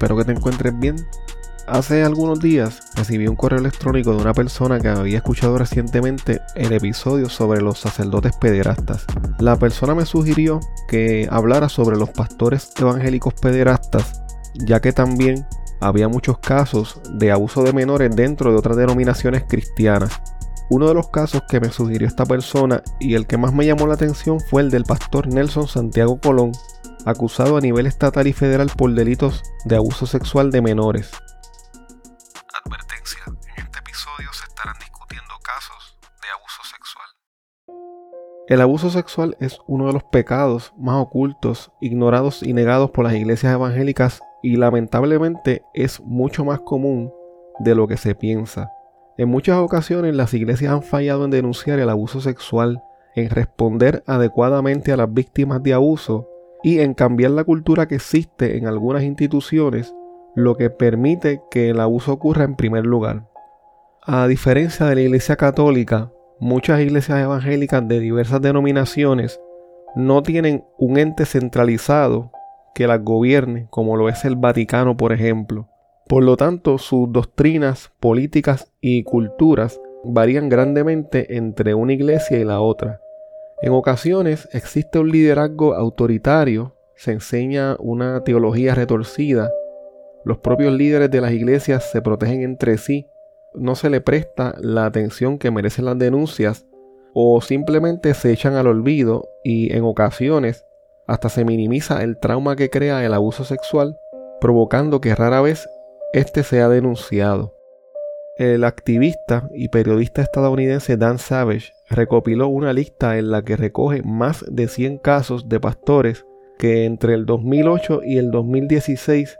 Espero que te encuentres bien. Hace algunos días recibí un correo electrónico de una persona que había escuchado recientemente el episodio sobre los sacerdotes pederastas. La persona me sugirió que hablara sobre los pastores evangélicos pederastas, ya que también había muchos casos de abuso de menores dentro de otras denominaciones cristianas. Uno de los casos que me sugirió esta persona y el que más me llamó la atención fue el del pastor Nelson Santiago Colón, acusado a nivel estatal y federal por delitos de abuso sexual de menores. Advertencia, en este episodio se estarán discutiendo casos de abuso sexual. El abuso sexual es uno de los pecados más ocultos, ignorados y negados por las iglesias evangélicas y lamentablemente es mucho más común de lo que se piensa. En muchas ocasiones las iglesias han fallado en denunciar el abuso sexual, en responder adecuadamente a las víctimas de abuso y en cambiar la cultura que existe en algunas instituciones, lo que permite que el abuso ocurra en primer lugar. A diferencia de la Iglesia Católica, muchas iglesias evangélicas de diversas denominaciones no tienen un ente centralizado que las gobierne, como lo es el Vaticano, por ejemplo. Por lo tanto, sus doctrinas, políticas y culturas varían grandemente entre una iglesia y la otra. En ocasiones existe un liderazgo autoritario, se enseña una teología retorcida, los propios líderes de las iglesias se protegen entre sí, no se le presta la atención que merecen las denuncias o simplemente se echan al olvido y en ocasiones hasta se minimiza el trauma que crea el abuso sexual, provocando que rara vez éste sea denunciado. El activista y periodista estadounidense Dan Savage recopiló una lista en la que recoge más de 100 casos de pastores que entre el 2008 y el 2016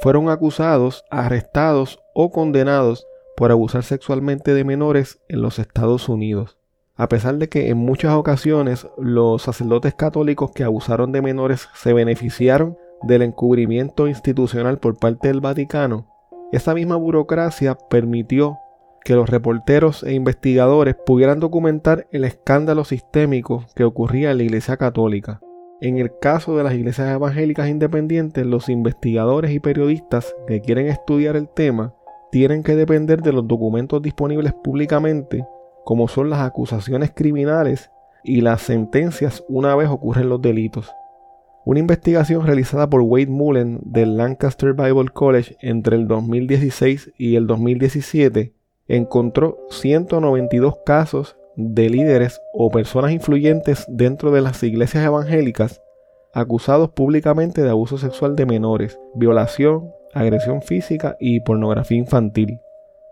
fueron acusados, arrestados o condenados por abusar sexualmente de menores en los Estados Unidos. A pesar de que en muchas ocasiones los sacerdotes católicos que abusaron de menores se beneficiaron del encubrimiento institucional por parte del Vaticano, esa misma burocracia permitió que los reporteros e investigadores pudieran documentar el escándalo sistémico que ocurría en la Iglesia Católica. En el caso de las iglesias evangélicas independientes, los investigadores y periodistas que quieren estudiar el tema tienen que depender de los documentos disponibles públicamente, como son las acusaciones criminales y las sentencias una vez ocurren los delitos. Una investigación realizada por Wade Mullen del Lancaster Bible College entre el 2016 y el 2017 encontró 192 casos de líderes o personas influyentes dentro de las iglesias evangélicas acusados públicamente de abuso sexual de menores, violación, agresión física y pornografía infantil.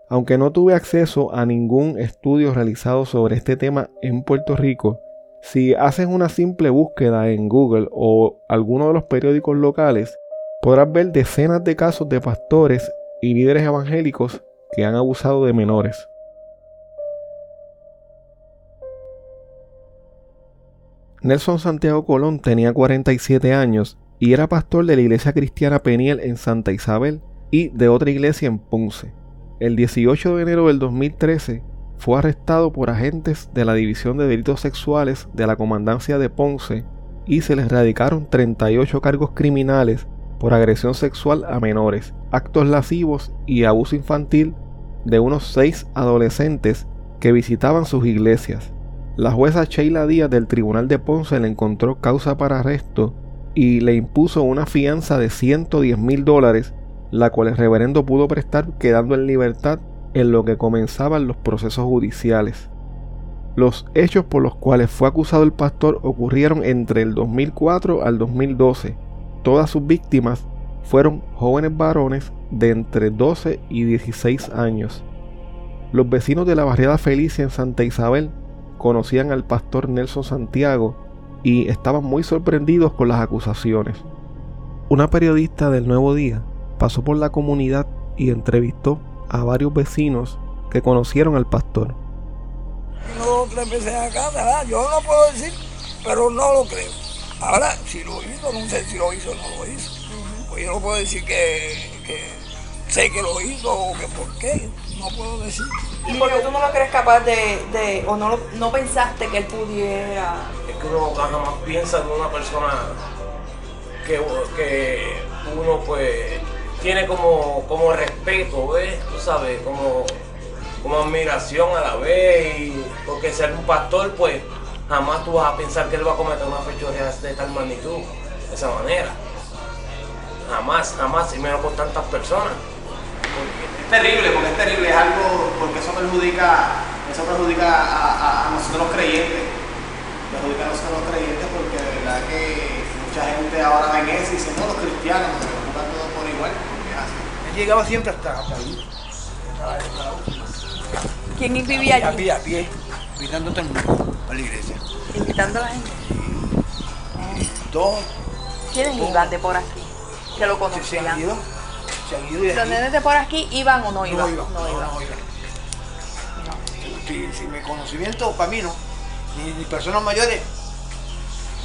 Aunque no tuve acceso a ningún estudio realizado sobre este tema en Puerto Rico, si haces una simple búsqueda en Google o alguno de los periódicos locales, podrás ver decenas de casos de pastores y líderes evangélicos que han abusado de menores. Nelson Santiago Colón tenía 47 años y era pastor de la iglesia cristiana Peniel en Santa Isabel y de otra iglesia en Ponce. El 18 de enero del 2013 fue arrestado por agentes de la División de Delitos Sexuales de la Comandancia de Ponce y se les radicaron 38 cargos criminales por agresión sexual a menores, actos lascivos y abuso infantil de unos seis adolescentes que visitaban sus iglesias. La jueza Sheila Díaz del Tribunal de Ponce le encontró causa para arresto y le impuso una fianza de 110 mil dólares, la cual el reverendo pudo prestar quedando en libertad en lo que comenzaban los procesos judiciales. Los hechos por los cuales fue acusado el pastor ocurrieron entre el 2004 al 2012. Todas sus víctimas fueron jóvenes varones de entre 12 y 16 años. Los vecinos de la barriada Felicia en Santa Isabel conocían al pastor Nelson Santiago y estaban muy sorprendidos con las acusaciones. Una periodista del Nuevo Día pasó por la comunidad y entrevistó a varios vecinos que conocieron al pastor. No tres veces acá, ¿verdad? Yo no puedo decir, pero no lo creo. Ahora, si lo hizo, no sé si lo hizo o no lo hizo. Pues yo no puedo decir que, que, sé que lo hizo o que por qué. No puedo decir. ¿Y por qué tú no lo crees capaz de, de o no, no pensaste que él pudiera? Es que uno nada más piensa en una persona que, que uno pues tiene como, como respeto, ¿ves? Tú sabes, como, como admiración a la vez. Y porque ser un pastor, pues jamás tú vas a pensar que él va a cometer una fechoría de tal magnitud, de esa manera. Jamás, jamás, y menos con tantas personas. Es terrible, porque es terrible, es algo, porque eso perjudica, eso perjudica a, a- a nosotros los creyentes. Perjudica a nosotros los creyentes porque de verdad que mucha gente ahora ven eso y dicen, no, los cristianos, se preocupan todos por igual, porque es así. Él llegaba siempre hasta, hasta ahí. Hasta la- hasta la última. ¿Quién vivía A allí? pie, a pie, invitando a todo el mundo a la iglesia. Invitando a la gente. Todos ¿Quiénes iban de por aquí? Que lo se, se conocían. han ido, se han ido de ¿Los nenes de por aquí iban o no No iban? no, iban. no iban. Si, si mi conocimiento para mí no, ni, ni personas mayores.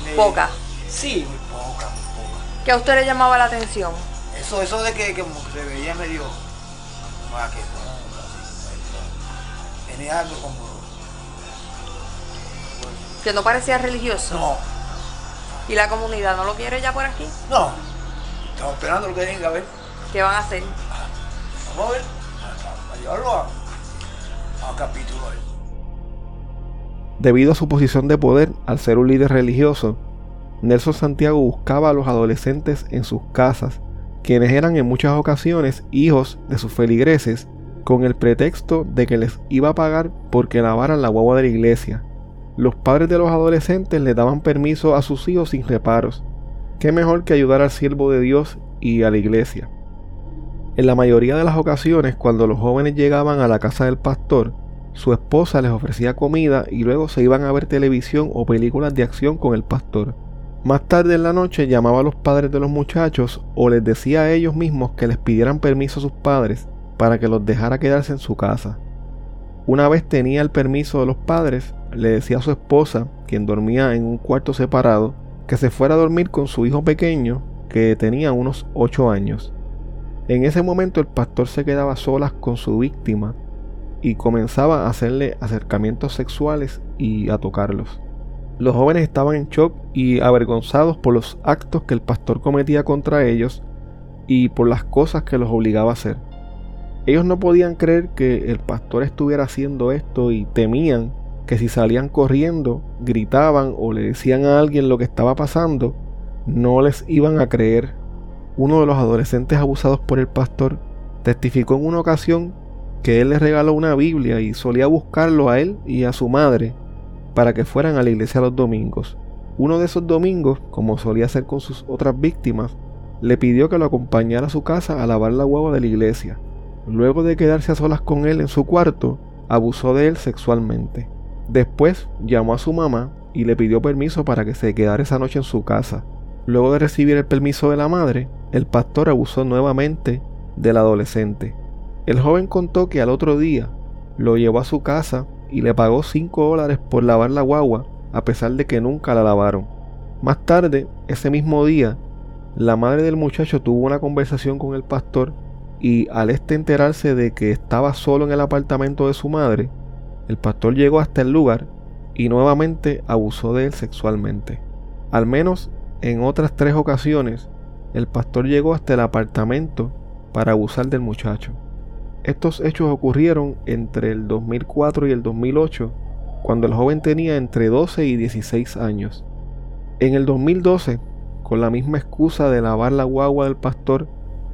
ni- Poca. Sí, muy poca, muy poca. ¿Que a usted le llamaba la atención? Eso, eso de que, que como que se veía medio más que no, tenía algo como Que no parecía religioso. no, ¿Y la comunidad no lo quiere ya por aquí? no. Estamos esperando lo que venga a ver. ¿Qué van a hacer? Vamos a ver. A, a llevarlo a, a capítulo. Debido a su posición de poder al ser un líder religioso, Nelson Santiago buscaba a los adolescentes en sus casas, quienes eran en muchas ocasiones hijos de sus feligreses, con el pretexto de que les iba a pagar porque lavaran la guagua de la iglesia. Los padres de los adolescentes le daban permiso a sus hijos sin reparos. ¿Qué mejor que ayudar al siervo de Dios y a la iglesia? En la mayoría de las ocasiones, cuando los jóvenes llegaban a la casa del pastor, su esposa les ofrecía comida y luego se iban a ver televisión o películas de acción con el pastor. Más tarde en la noche llamaba a los padres de los muchachos o les decía a ellos mismos que les pidieran permiso a sus padres para que los dejara quedarse en su casa. Una vez tenía el permiso de los padres, le decía a su esposa, quien dormía en un cuarto separado, que se fuera a dormir con su hijo pequeño, que tenía unos 8 años. En ese momento el pastor se quedaba solas con su víctima y comenzaba a hacerle acercamientos sexuales y a tocarlos. Los jóvenes estaban en shock y avergonzados por los actos que el pastor cometía contra ellos y por las cosas que los obligaba a hacer. Ellos no podían creer que el pastor estuviera haciendo esto y temían que si salían corriendo, gritaban o le decían a alguien lo que estaba pasando, no les iban a creer. Uno de los adolescentes abusados por el pastor testificó en una ocasión que él le regaló una Biblia y solía buscarlo a él y a su madre para que fueran a la iglesia los domingos. Uno de esos domingos, como solía hacer con sus otras víctimas, le pidió que lo acompañara a su casa a lavar la guagua de la iglesia. Luego de quedarse a solas con él en su cuarto, abusó de él sexualmente. Después llamó a su mamá y le pidió permiso para que se quedara esa noche en su casa. Luego de recibir el permiso de la madre, el pastor abusó nuevamente del adolescente. El joven contó que al otro día lo llevó a su casa y le pagó 5 dólares por lavar la guagua, a pesar de que nunca la lavaron. Más tarde, ese mismo día, la madre del muchacho tuvo una conversación con el pastor y al este enterarse de que estaba solo en el apartamento de su madre, el pastor llegó hasta el lugar y nuevamente abusó de él sexualmente. Al menos en otras tres ocasiones, el pastor llegó hasta el apartamento para abusar del muchacho. Estos hechos ocurrieron entre el 2004 y el 2008, cuando el joven tenía entre 12 y 16 años. En el 2012, con la misma excusa de lavar la guagua del pastor,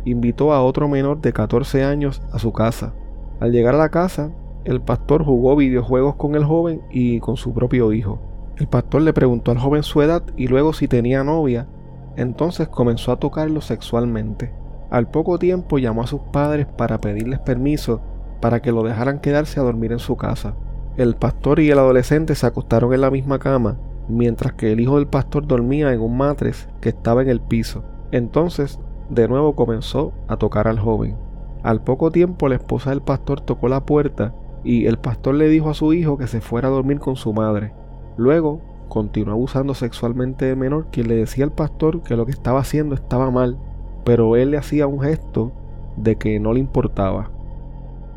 invitó a otro menor de 14 años a su casa. Al llegar a la casa, el pastor jugó videojuegos con el joven y con su propio hijo. El pastor le preguntó al joven su edad y luego si tenía novia, entonces comenzó a tocarlo sexualmente. Al poco tiempo llamó a sus padres para pedirles permiso para que lo dejaran quedarse a dormir en su casa. El pastor y el adolescente se acostaron en la misma cama, mientras que el hijo del pastor dormía en un matres que estaba en el piso. Entonces, de nuevo comenzó a tocar al joven. Al poco tiempo la esposa del pastor tocó la puerta y el pastor le dijo a su hijo que se fuera a dormir con su madre. Luego continuó abusando sexualmente del menor, quien le decía al pastor que lo que estaba haciendo estaba mal, pero él le hacía un gesto de que no le importaba.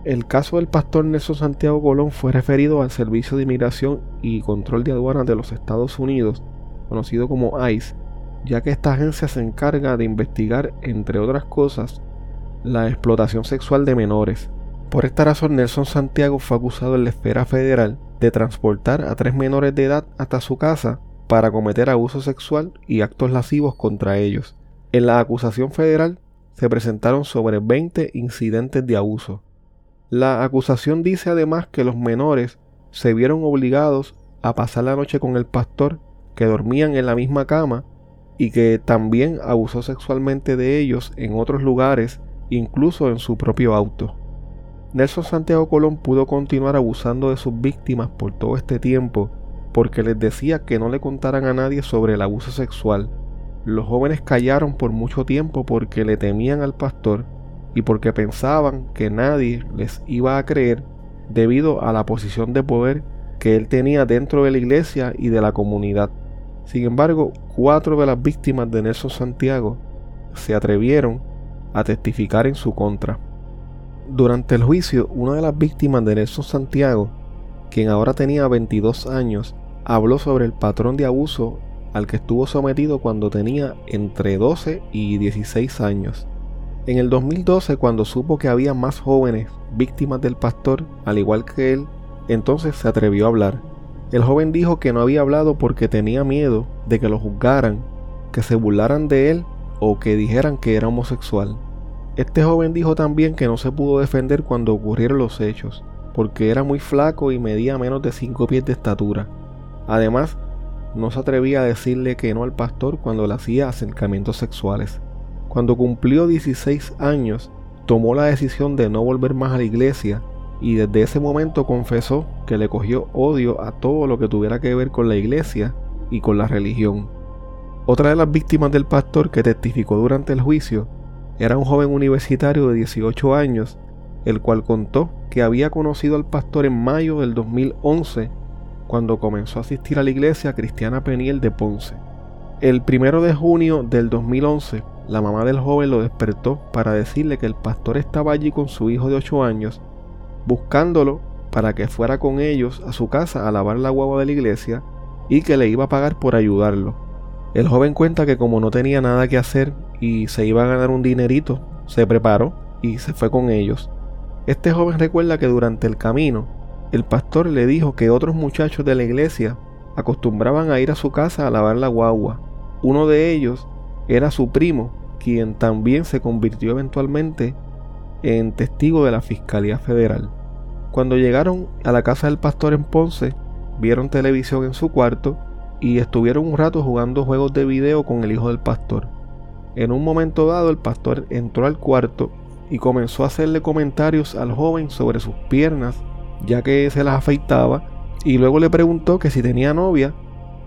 El caso del pastor Nelson Santiago Colón fue referido al Servicio de Inmigración y Control de Aduanas de los Estados Unidos, conocido como ICE, ya que esta agencia se encarga de investigar, entre otras cosas, la explotación sexual de menores. Por esta razón, Nelson Santiago fue acusado en la esfera federal de transportar a tres menores de edad hasta su casa para cometer abuso sexual y actos lascivos contra ellos. En la acusación federal se presentaron sobre 20 incidentes de abuso. La acusación dice además que los menores se vieron obligados a pasar la noche con el pastor, que dormían en la misma cama y que también abusó sexualmente de ellos en otros lugares, incluso en su propio auto. Nelson Santiago Colón pudo continuar abusando de sus víctimas por todo este tiempo porque les decía que no le contaran a nadie sobre el abuso sexual. Los jóvenes callaron por mucho tiempo porque le temían al pastor y porque pensaban que nadie les iba a creer debido a la posición de poder que él tenía dentro de la iglesia y de la comunidad. Sin embargo, cuatro de las víctimas de Nelson Santiago se atrevieron a testificar en su contra. Durante el juicio, una de las víctimas de Nelson Santiago, quien ahora tenía 22 años, habló sobre el patrón de abuso al que estuvo sometido cuando tenía entre 12 y 16 años. En el 2012, cuando supo que había más jóvenes víctimas del pastor, al igual que él, entonces se atrevió a hablar. El joven dijo que no había hablado porque tenía miedo de que lo juzgaran, que se burlaran de él o que dijeran que era homosexual. Este joven dijo también que no se pudo defender cuando ocurrieron los hechos, porque era muy flaco y medía menos de 5 pies de estatura. Además, no se atrevía a decirle que no al pastor cuando le hacía acercamientos sexuales. Cuando cumplió 16 años, tomó la decisión de no volver más a la iglesia y desde ese momento confesó que le cogió odio a todo lo que tuviera que ver con la iglesia y con la religión. Otra de las víctimas del pastor que testificó durante el juicio era un joven universitario de 18 años, el cual contó que había conocido al pastor en mayo del 2011 cuando comenzó a asistir a la iglesia cristiana Peniel de Ponce. El primero de junio del 2011, la mamá del joven lo despertó para decirle que el pastor estaba allí con su hijo de 8 años, buscándolo para que fuera con ellos a su casa a lavar la guagua de la iglesia y que le iba a pagar por ayudarlo. El joven cuenta que como no tenía nada que hacer y se iba a ganar un dinerito, se preparó y se fue con ellos. Este joven recuerda que durante el camino, el pastor le dijo que otros muchachos de la iglesia acostumbraban a ir a su casa a lavar la guagua. Uno de ellos era su primo, quien también se convirtió eventualmente en testigo de la Fiscalía Federal. Cuando llegaron a la casa del pastor en Ponce, vieron televisión en su cuarto y estuvieron un rato jugando juegos de video con el hijo del pastor. En un momento dado el pastor entró al cuarto y comenzó a hacerle comentarios al joven sobre sus piernas, ya que se las afeitaba, y luego le preguntó que si tenía novia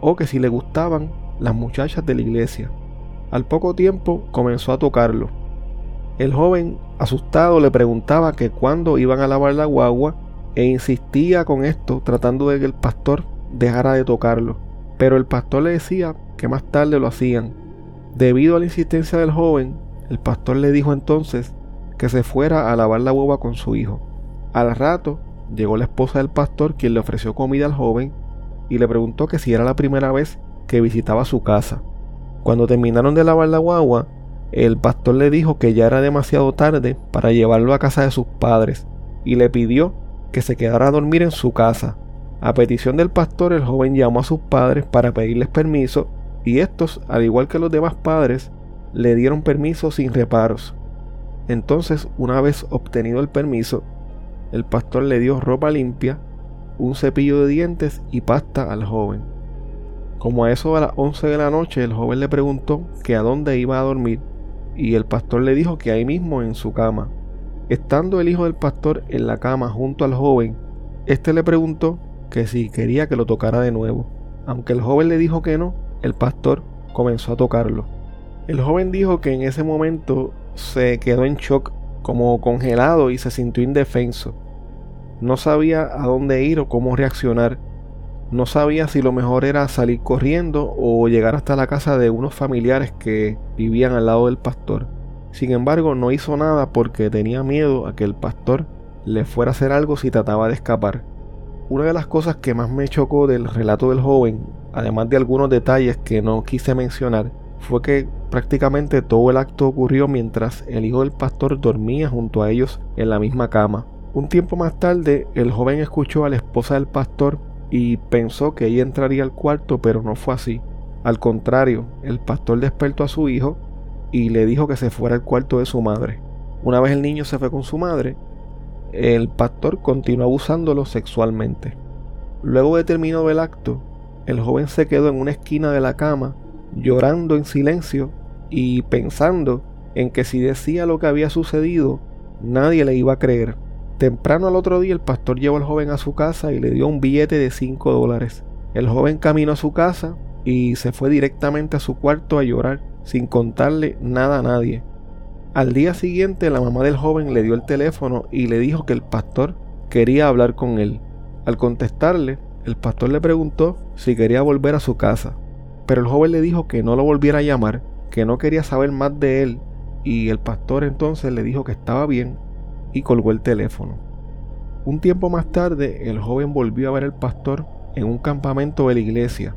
o que si le gustaban las muchachas de la iglesia. Al poco tiempo comenzó a tocarlo. El joven, asustado, le preguntaba que cuándo iban a lavar la guagua e insistía con esto tratando de que el pastor dejara de tocarlo. Pero el pastor le decía que más tarde lo hacían. Debido a la insistencia del joven, el pastor le dijo entonces que se fuera a lavar la guagua con su hijo. Al rato llegó la esposa del pastor quien le ofreció comida al joven y le preguntó que si era la primera vez que visitaba su casa. Cuando terminaron de lavar la guagua, el pastor le dijo que ya era demasiado tarde para llevarlo a casa de sus padres y le pidió que se quedara a dormir en su casa. A petición del pastor, el joven llamó a sus padres para pedirles permiso y estos, al igual que los demás padres, le dieron permiso sin reparos. Entonces, una vez obtenido el permiso, el pastor le dio ropa limpia, un cepillo de dientes y pasta al joven. Como a eso de las 11 de la noche, el joven le preguntó que a dónde iba a dormir y el pastor le dijo que ahí mismo en su cama. Estando el hijo del pastor en la cama junto al joven, éste le preguntó que si quería que lo tocara de nuevo. Aunque el joven le dijo que no, el pastor comenzó a tocarlo. El joven dijo que en ese momento se quedó en shock, como congelado y se sintió indefenso. No sabía a dónde ir o cómo reaccionar no sabía si lo mejor era salir corriendo o llegar hasta la casa de unos familiares que vivían al lado del pastor. Sin embargo, no hizo nada porque tenía miedo a que el pastor le fuera a hacer algo si trataba de escapar. Una de las cosas que más me chocó del relato del joven, además de algunos detalles que no quise mencionar, fue que Prácticamente todo el acto ocurrió mientras el hijo del pastor dormía junto a ellos en la misma cama. Un tiempo más tarde, el joven escuchó a la esposa del pastor y pensó que ella entraría al cuarto, pero no fue así. Al contrario, el pastor despertó a su hijo y le dijo que se fuera al cuarto de su madre. Una vez el niño se fue con su madre, el pastor continuó abusándolo sexualmente. Luego de terminado el acto, el joven se quedó en una esquina de la cama, llorando en silencio y pensando en que si decía lo que había sucedido, nadie le iba a creer. Temprano al otro día el pastor llevó al joven a su casa y le dio un billete de 5 dólares. El joven caminó a su casa y se fue directamente a su cuarto a llorar, sin contarle nada a nadie. Al día siguiente la mamá del joven le dio el teléfono y le dijo que el pastor quería hablar con él. Al contestarle, el pastor le preguntó si quería volver a su casa, pero el joven le dijo que no lo volviera a llamar que no quería saber más de él y el pastor entonces le dijo que estaba bien y colgó el teléfono. Un tiempo más tarde el joven volvió a ver al pastor en un campamento de la iglesia.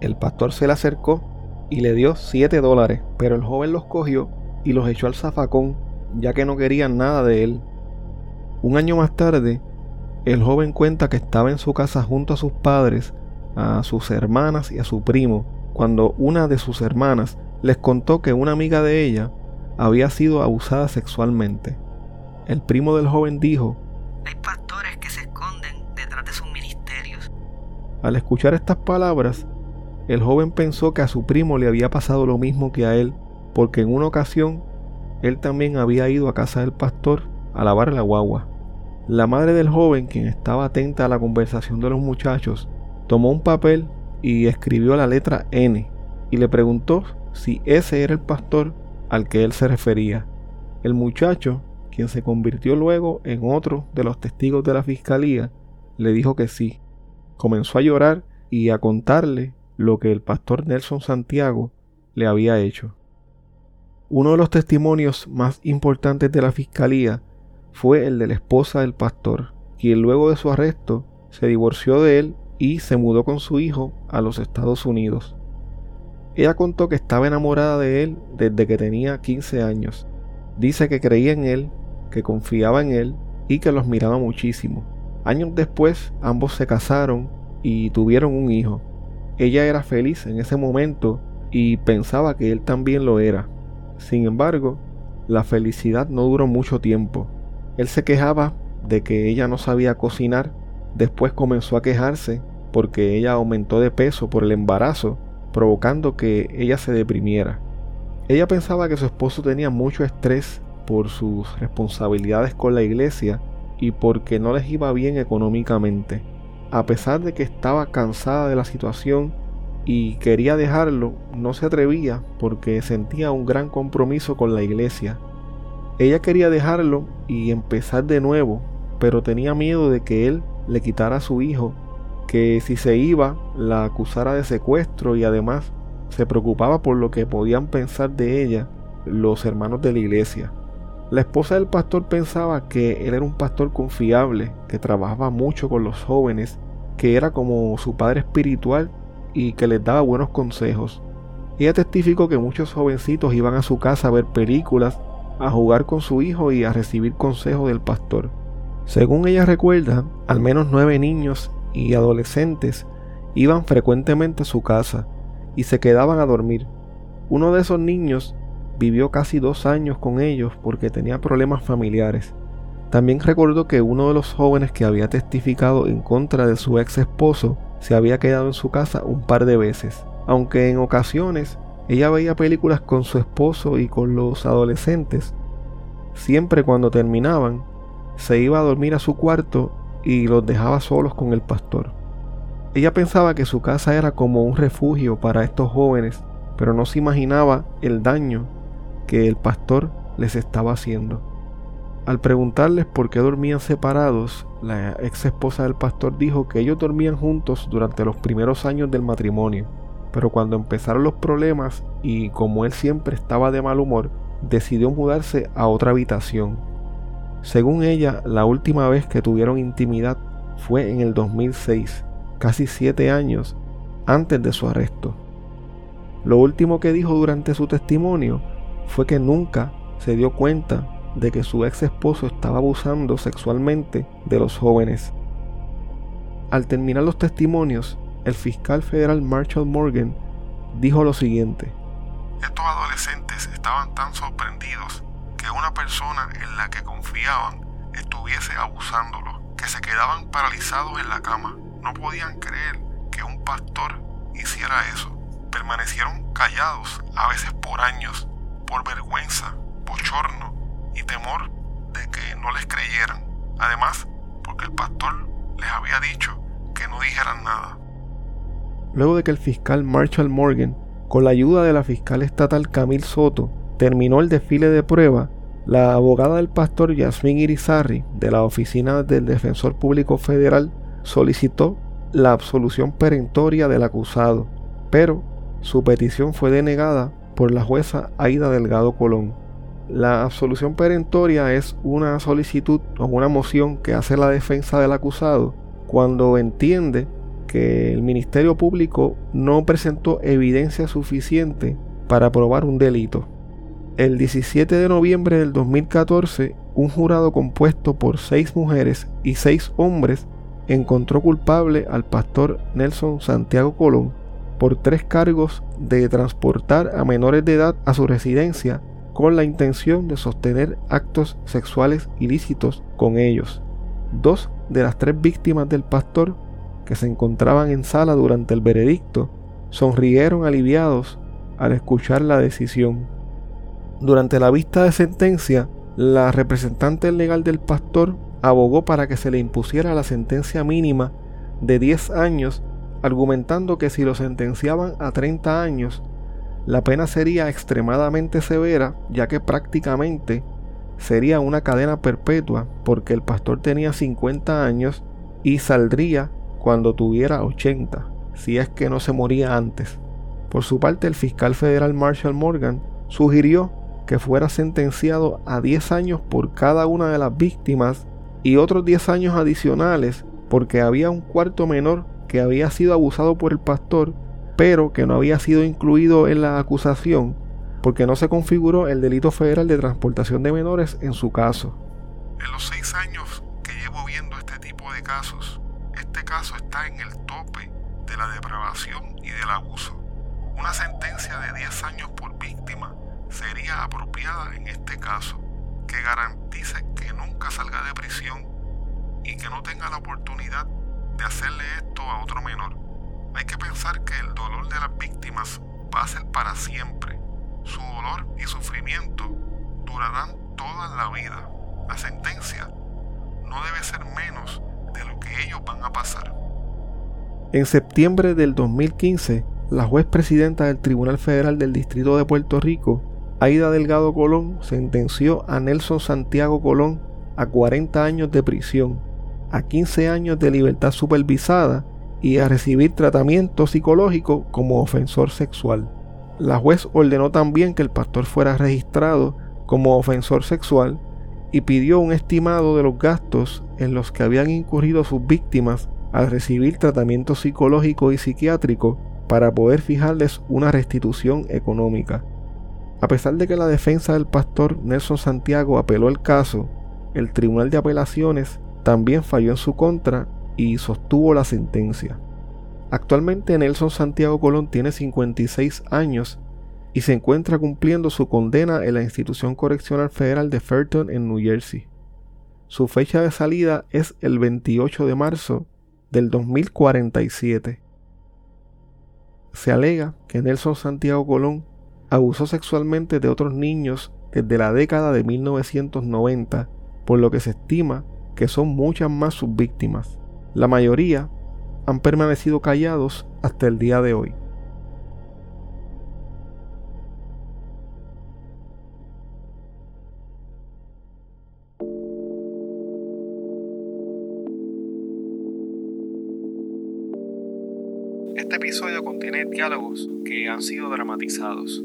El pastor se le acercó y le dio 7 dólares, pero el joven los cogió y los echó al zafacón ya que no querían nada de él. Un año más tarde, el joven cuenta que estaba en su casa junto a sus padres, a sus hermanas y a su primo, cuando una de sus hermanas les contó que una amiga de ella había sido abusada sexualmente. El primo del joven dijo, Hay pastores que se esconden detrás de sus ministerios. Al escuchar estas palabras, el joven pensó que a su primo le había pasado lo mismo que a él, porque en una ocasión él también había ido a casa del pastor a lavar la guagua. La madre del joven, quien estaba atenta a la conversación de los muchachos, tomó un papel y escribió la letra N y le preguntó si ese era el pastor al que él se refería. El muchacho, quien se convirtió luego en otro de los testigos de la fiscalía, le dijo que sí. Comenzó a llorar y a contarle lo que el pastor Nelson Santiago le había hecho. Uno de los testimonios más importantes de la fiscalía fue el de la esposa del pastor, quien luego de su arresto se divorció de él y se mudó con su hijo a los Estados Unidos. Ella contó que estaba enamorada de él desde que tenía 15 años. Dice que creía en él, que confiaba en él y que los miraba muchísimo. Años después ambos se casaron y tuvieron un hijo. Ella era feliz en ese momento y pensaba que él también lo era. Sin embargo, la felicidad no duró mucho tiempo. Él se quejaba de que ella no sabía cocinar, después comenzó a quejarse porque ella aumentó de peso por el embarazo provocando que ella se deprimiera. Ella pensaba que su esposo tenía mucho estrés por sus responsabilidades con la iglesia y porque no les iba bien económicamente. A pesar de que estaba cansada de la situación y quería dejarlo, no se atrevía porque sentía un gran compromiso con la iglesia. Ella quería dejarlo y empezar de nuevo, pero tenía miedo de que él le quitara a su hijo que si se iba la acusara de secuestro y además se preocupaba por lo que podían pensar de ella los hermanos de la iglesia. La esposa del pastor pensaba que él era un pastor confiable, que trabajaba mucho con los jóvenes, que era como su padre espiritual y que les daba buenos consejos. Ella testificó que muchos jovencitos iban a su casa a ver películas, a jugar con su hijo y a recibir consejos del pastor. Según ella recuerda, al menos nueve niños y adolescentes iban frecuentemente a su casa y se quedaban a dormir. Uno de esos niños vivió casi dos años con ellos porque tenía problemas familiares. También recordó que uno de los jóvenes que había testificado en contra de su ex esposo se había quedado en su casa un par de veces, aunque en ocasiones ella veía películas con su esposo y con los adolescentes. Siempre cuando terminaban, se iba a dormir a su cuarto y los dejaba solos con el pastor. Ella pensaba que su casa era como un refugio para estos jóvenes, pero no se imaginaba el daño que el pastor les estaba haciendo. Al preguntarles por qué dormían separados, la ex esposa del pastor dijo que ellos dormían juntos durante los primeros años del matrimonio, pero cuando empezaron los problemas y como él siempre estaba de mal humor, decidió mudarse a otra habitación según ella, la última vez que tuvieron intimidad fue en el 2006, casi siete años antes de su arresto. Lo último que dijo durante su testimonio fue que nunca se dio cuenta de que su ex esposo estaba abusando sexualmente de los jóvenes. Al terminar los testimonios, el fiscal federal Marshall Morgan dijo lo siguiente. Estos adolescentes estaban tan sorprendidos que una persona en la que confiaban estuviese abusándolos, que se quedaban paralizados en la cama. No podían creer que un pastor hiciera eso. Permanecieron callados, a veces por años, por vergüenza, bochorno y temor de que no les creyeran. Además, porque el pastor les había dicho que no dijeran nada. Luego de que el fiscal Marshall Morgan, con la ayuda de la fiscal estatal Camille Soto, terminó el desfile de prueba, la abogada del pastor Yasmín Irizarry de la Oficina del Defensor Público Federal solicitó la absolución perentoria del acusado, pero su petición fue denegada por la jueza Aida Delgado Colón. La absolución perentoria es una solicitud o una moción que hace la defensa del acusado cuando entiende que el Ministerio Público no presentó evidencia suficiente para probar un delito. El 17 de noviembre del 2014, un jurado compuesto por seis mujeres y seis hombres encontró culpable al pastor Nelson Santiago Colón por tres cargos de transportar a menores de edad a su residencia con la intención de sostener actos sexuales ilícitos con ellos. Dos de las tres víctimas del pastor que se encontraban en sala durante el veredicto sonrieron aliviados al escuchar la decisión. Durante la vista de sentencia, la representante legal del pastor abogó para que se le impusiera la sentencia mínima de 10 años, argumentando que si lo sentenciaban a 30 años, la pena sería extremadamente severa, ya que prácticamente sería una cadena perpetua, porque el pastor tenía 50 años y saldría cuando tuviera 80, si es que no se moría antes. Por su parte, el fiscal federal Marshall Morgan sugirió que fuera sentenciado a 10 años por cada una de las víctimas y otros 10 años adicionales porque había un cuarto menor que había sido abusado por el pastor, pero que no había sido incluido en la acusación porque no se configuró el delito federal de transportación de menores en su caso. En los seis años que llevo viendo este tipo de casos, este caso está en el tope de la depravación y del abuso. Una sentencia de 10 años por víctima sería apropiada en este caso, que garantice que nunca salga de prisión y que no tenga la oportunidad de hacerle esto a otro menor. Hay que pensar que el dolor de las víctimas va a ser para siempre. Su dolor y sufrimiento durarán toda la vida. La sentencia no debe ser menos de lo que ellos van a pasar. En septiembre del 2015, la juez presidenta del Tribunal Federal del Distrito de Puerto Rico Aida Delgado Colón sentenció a Nelson Santiago Colón a 40 años de prisión, a 15 años de libertad supervisada y a recibir tratamiento psicológico como ofensor sexual. La juez ordenó también que el pastor fuera registrado como ofensor sexual y pidió un estimado de los gastos en los que habían incurrido sus víctimas al recibir tratamiento psicológico y psiquiátrico para poder fijarles una restitución económica. A pesar de que la defensa del pastor Nelson Santiago apeló el caso, el Tribunal de Apelaciones también falló en su contra y sostuvo la sentencia. Actualmente Nelson Santiago Colón tiene 56 años y se encuentra cumpliendo su condena en la institución correccional federal de Fairton en New Jersey. Su fecha de salida es el 28 de marzo del 2047. Se alega que Nelson Santiago Colón abusó sexualmente de otros niños desde la década de 1990, por lo que se estima que son muchas más sus víctimas. La mayoría han permanecido callados hasta el día de hoy. Este episodio contiene diálogos que han sido dramatizados.